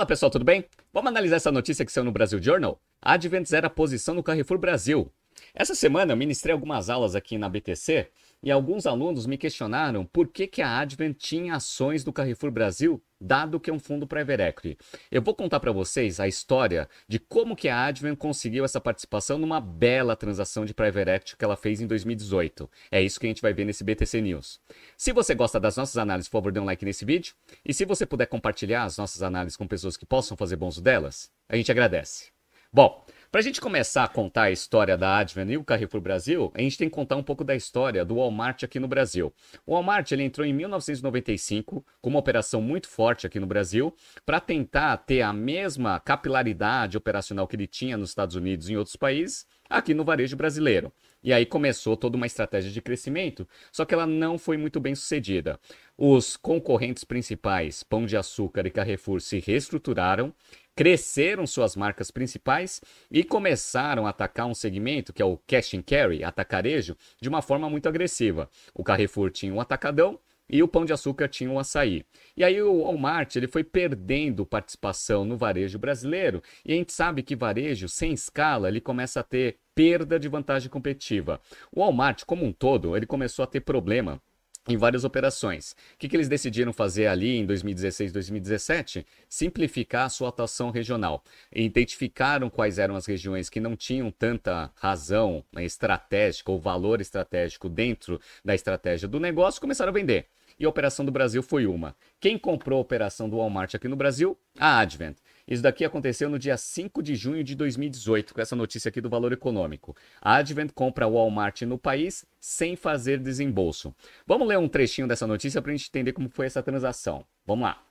Fala pessoal, tudo bem? Vamos analisar essa notícia que saiu no Brasil Journal? Advent zera posição no Carrefour Brasil. Essa semana eu ministrei algumas aulas aqui na BTC e alguns alunos me questionaram por que, que a Advent tinha ações do Carrefour Brasil, dado que é um fundo private equity. Eu vou contar para vocês a história de como que a Advent conseguiu essa participação numa bela transação de private equity que ela fez em 2018. É isso que a gente vai ver nesse BTC News. Se você gosta das nossas análises, por favor, dê um like nesse vídeo. E se você puder compartilhar as nossas análises com pessoas que possam fazer bom uso delas, a gente agradece. Bom, para a gente começar a contar a história da Advent e o Carrefour Brasil, a gente tem que contar um pouco da história do Walmart aqui no Brasil. O Walmart ele entrou em 1995 com uma operação muito forte aqui no Brasil para tentar ter a mesma capilaridade operacional que ele tinha nos Estados Unidos e em outros países aqui no varejo brasileiro. E aí começou toda uma estratégia de crescimento, só que ela não foi muito bem sucedida. Os concorrentes principais, Pão de Açúcar e Carrefour, se reestruturaram, cresceram suas marcas principais e começaram a atacar um segmento que é o cash and carry, atacarejo, de uma forma muito agressiva. O Carrefour tinha um atacadão e o Pão de Açúcar tinha um açaí. E aí o Walmart ele foi perdendo participação no varejo brasileiro e a gente sabe que varejo sem escala ele começa a ter perda de vantagem competitiva. O Walmart como um todo ele começou a ter problema em várias operações. O que, que eles decidiram fazer ali em 2016, 2017? Simplificar a sua atuação regional. Identificaram quais eram as regiões que não tinham tanta razão né, estratégica ou valor estratégico dentro da estratégia do negócio e começaram a vender. E a operação do Brasil foi uma. Quem comprou a operação do Walmart aqui no Brasil? A Advent. Isso daqui aconteceu no dia 5 de junho de 2018, com essa notícia aqui do valor econômico. A Advent compra Walmart no país sem fazer desembolso. Vamos ler um trechinho dessa notícia para a gente entender como foi essa transação. Vamos lá.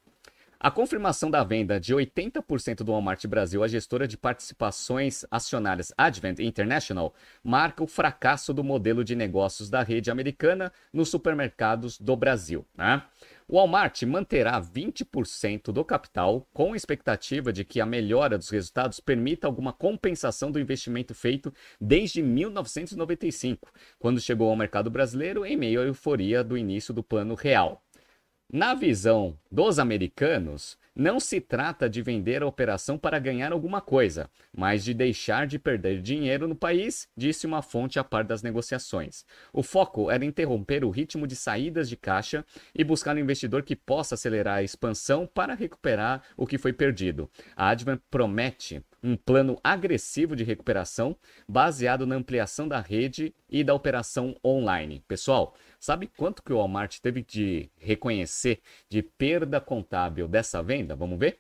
A confirmação da venda de 80% do Walmart Brasil à gestora de participações acionárias Advent International marca o fracasso do modelo de negócios da rede americana nos supermercados do Brasil. Né? O Walmart manterá 20% do capital, com a expectativa de que a melhora dos resultados permita alguma compensação do investimento feito desde 1995, quando chegou ao mercado brasileiro em meio à euforia do início do Plano Real. Na visão dos americanos, não se trata de vender a operação para ganhar alguma coisa, mas de deixar de perder dinheiro no país, disse uma fonte a par das negociações. O foco era interromper o ritmo de saídas de caixa e buscar um investidor que possa acelerar a expansão para recuperar o que foi perdido. A Advent promete um plano agressivo de recuperação baseado na ampliação da rede e da operação online. Pessoal, sabe quanto que o Walmart teve de reconhecer de perda contábil dessa venda? Vamos ver?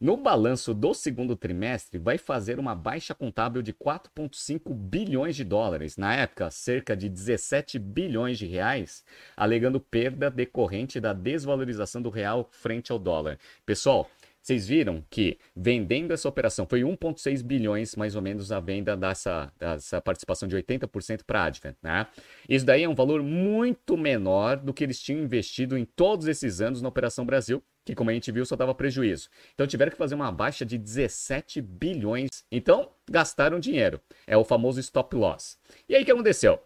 No balanço do segundo trimestre, vai fazer uma baixa contábil de 4,5 bilhões de dólares, na época, cerca de 17 bilhões de reais, alegando perda decorrente da desvalorização do real frente ao dólar. Pessoal, vocês viram que vendendo essa operação foi 1,6 bilhões mais ou menos a venda dessa, dessa participação de 80% para a Advent. Né? Isso daí é um valor muito menor do que eles tinham investido em todos esses anos na Operação Brasil, que como a gente viu só dava prejuízo. Então tiveram que fazer uma baixa de 17 bilhões. Então gastaram dinheiro. É o famoso stop loss. E aí o que aconteceu?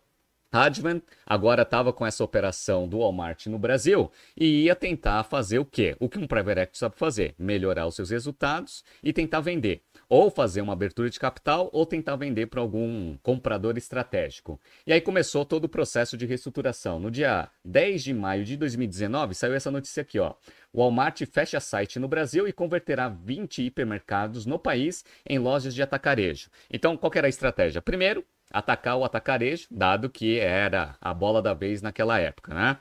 Advent agora estava com essa operação do Walmart no Brasil e ia tentar fazer o quê? O que um private equity sabe fazer? Melhorar os seus resultados e tentar vender. Ou fazer uma abertura de capital ou tentar vender para algum comprador estratégico. E aí começou todo o processo de reestruturação. No dia 10 de maio de 2019 saiu essa notícia aqui, ó. Walmart fecha site no Brasil e converterá 20 hipermercados no país em lojas de atacarejo. Então, qual era a estratégia? Primeiro, atacar o atacarejo, dado que era a bola da vez naquela época, né?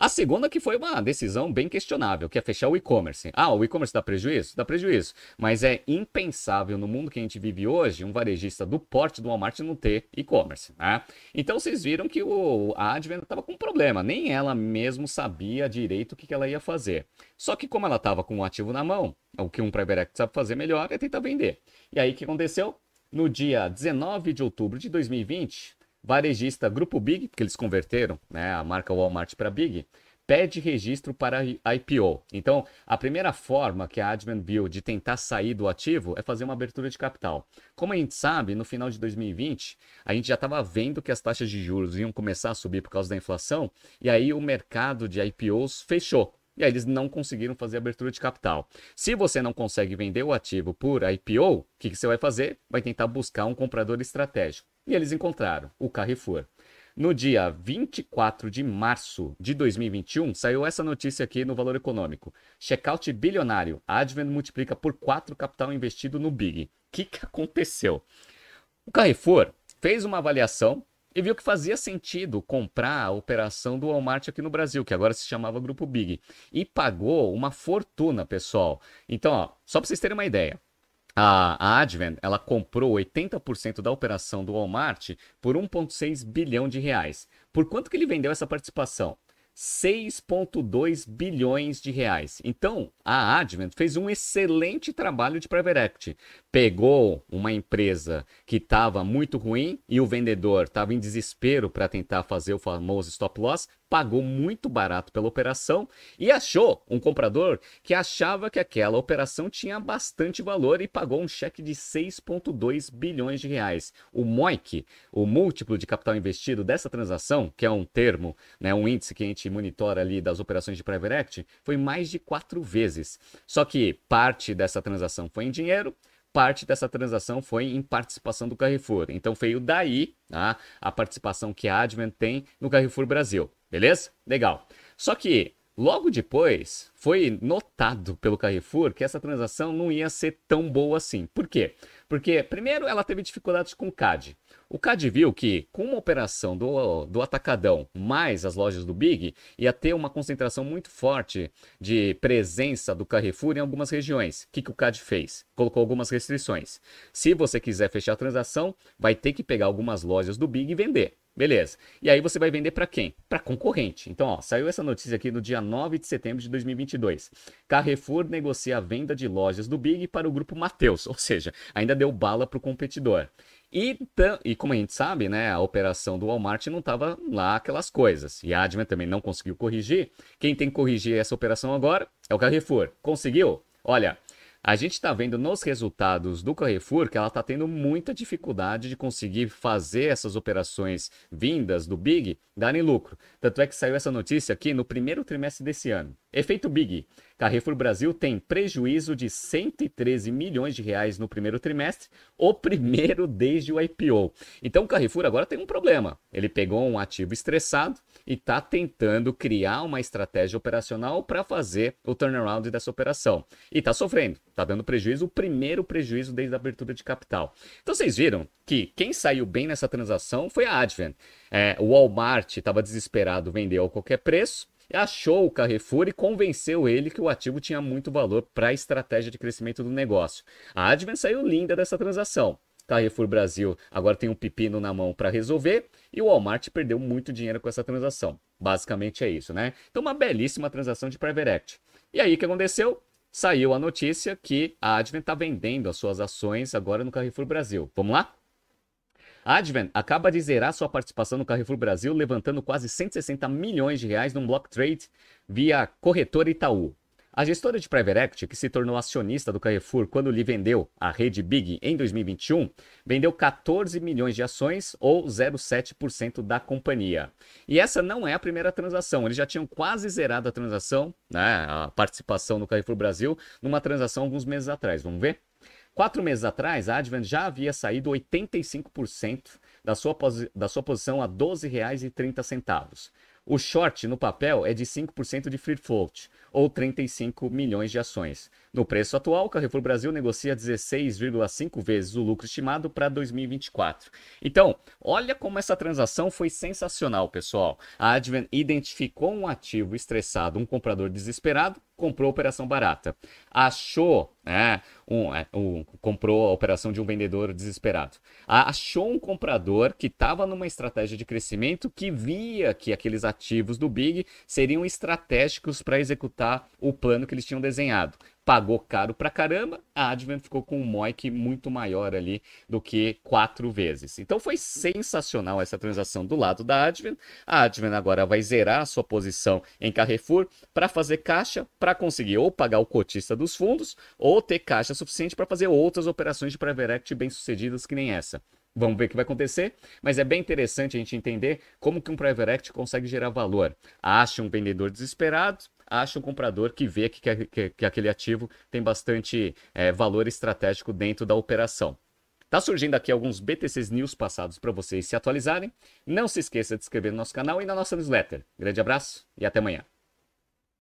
A segunda que foi uma decisão bem questionável, que é fechar o e-commerce. Ah, o e-commerce dá prejuízo? Dá prejuízo. Mas é impensável no mundo que a gente vive hoje um varejista do porte do Walmart não ter e-commerce. Né? Então vocês viram que o, a Advent estava com um problema. Nem ela mesmo sabia direito o que, ela ia fazer. Só que como ela estava com um ativo na mão, o que um private equity sabe fazer melhor é tentar vender. E aí o que aconteceu? No dia 19 de outubro de 2020, varejista Grupo Big, porque eles converteram né, a marca Walmart para Big, pede registro para IPO. Então, a primeira forma que a Advent viu de tentar sair do ativo é fazer uma abertura de capital. Como a gente sabe, no final de 2020, a gente já estava vendo que as taxas de juros iam começar a subir por causa da inflação, e aí o mercado de IPOs fechou. E aí eles não conseguiram fazer abertura de capital. Se você não consegue vender o ativo por IPO, o que, que você vai fazer? Vai tentar buscar um comprador estratégico. E eles encontraram o Carrefour. No dia 24 de março de 2021, saiu essa notícia aqui no Valor Econômico. Checkout bilionário. Advent multiplica por 4 capital investido no Big. O que, que aconteceu? O Carrefour fez uma avaliação e viu que fazia sentido comprar a operação do Walmart aqui no Brasil, que agora se chamava Grupo Big. E pagou uma fortuna, pessoal. Então, ó, só para vocês terem uma ideia. A, Advent, ela comprou 80% da operação do Walmart por 1,6 bilhão de reais. Por quanto que ele vendeu essa participação? 6,2 bilhões de reais. Então, a Advent fez um excelente trabalho de private equity. Pegou uma empresa que estava muito ruim e o vendedor estava em desespero para tentar fazer o famoso stop loss, pagou muito barato pela operação e achou um comprador que achava que aquela operação tinha bastante valor e pagou um cheque de 6,2 bilhões de reais. O MOIC, o múltiplo de capital investido dessa transação, que é um termo, né, um índice que a gente monitora ali das operações de private equity, foi mais de quatro vezes. Só que parte dessa transação foi em dinheiro, parte dessa transação foi em participação do Carrefour. Então veio daí tá, a participação que a Advent tem no Carrefour Brasil. Beleza? Legal. Só que logo depois foi notado pelo Carrefour que essa transação não ia ser tão boa assim. Por quê? Porque, primeiro, ela teve dificuldades com o CAD. O CAD viu que, com uma operação do, do Atacadão mais as lojas do Big, ia ter uma concentração muito forte de presença do Carrefour em algumas regiões. O que, que o CAD fez? Colocou algumas restrições. Se você quiser fechar a transação, vai ter que pegar algumas lojas do Big e vender. Beleza. E aí você vai vender para quem? Para concorrente. Então, ó, saiu essa notícia aqui no dia 9 de setembro de 2022. Carrefour negocia a venda de lojas do Big para o grupo Mateus, ou seja, ainda deu bala para o competidor. E, e como a gente sabe, né, a operação do Walmart não estava lá aquelas coisas. E a Advent também não conseguiu corrigir. Quem tem que corrigir essa operação agora é o Carrefour. Conseguiu? Olha, a gente está vendo nos resultados do Carrefour que ela está tendo muita dificuldade de conseguir fazer essas operações vindas do Big darem lucro. Tanto é que saiu essa notícia aqui no primeiro trimestre desse ano. Efeito Big. Carrefour Brasil tem prejuízo de 113 milhões de reais no primeiro trimestre, o primeiro desde o IPO. Então o Carrefour agora tem um problema. Ele pegou um ativo estressado e está tentando criar uma estratégia operacional para fazer o turnaround dessa operação. E está sofrendo, está dando prejuízo, o primeiro prejuízo desde a abertura de capital. Então vocês viram que quem saiu bem nessa transação foi a Advent. É, o Walmart estava desesperado, vendeu a qualquer preço achou o Carrefour e convenceu ele que o ativo tinha muito valor para a estratégia de crescimento do negócio. A Advent saiu linda dessa transação. Carrefour Brasil agora tem um pepino na mão para resolver e o Walmart perdeu muito dinheiro com essa transação. Basicamente é isso, né? Então, uma belíssima transação de private equity. E aí, o que aconteceu? Saiu a notícia que a Advent está vendendo as suas ações agora no Carrefour Brasil. Vamos lá? Advent acaba de zerar sua participação no Carrefour Brasil, levantando quase 160 milhões de reais num block trade via corretora Itaú. A gestora de private equity, que se tornou acionista do Carrefour quando lhe vendeu a rede Big em 2021, vendeu 14 milhões de ações ou 0,7% da companhia. E essa não é a primeira transação. Eles já tinham quase zerado a transação, né, a participação no Carrefour Brasil, numa transação alguns meses atrás. Vamos ver? Quatro meses atrás, a Advent já havia saído 85% da sua, da sua posição a R$ 12,30. O short no papel é de 5% de free float, ou 35 milhões de ações. No preço atual, o Carrefour Brasil negocia 16,5 vezes o lucro estimado para 2024. Então, olha como essa transação foi sensacional, pessoal. A Advent identificou um ativo estressado, um comprador desesperado, comprou a operação barata. Achou, né, um, é, um, comprou a operação de um vendedor desesperado. Achou um comprador que estava numa estratégia de crescimento que via que aqueles ativos do Big seriam estratégicos para executar o plano que eles tinham desenhado pagou caro pra caramba, a Advent ficou com um MOIC muito maior ali do que quatro vezes. Então foi sensacional essa transação do lado da Advent. A Advent agora vai zerar a sua posição em Carrefour para fazer caixa, para conseguir ou pagar o cotista dos fundos ou ter caixa suficiente para fazer outras operações de private equity bem sucedidas que nem essa. Vamos ver o que vai acontecer, mas é bem interessante a gente entender como que um private equity consegue gerar valor. Acha um vendedor desesperado, acha um comprador que vê que, que, que aquele ativo tem bastante é, valor estratégico dentro da operação. Tá surgindo aqui alguns BTCs News passados para vocês se atualizarem. Não se esqueça de se inscrever no nosso canal e na nossa newsletter. Grande abraço e até amanhã.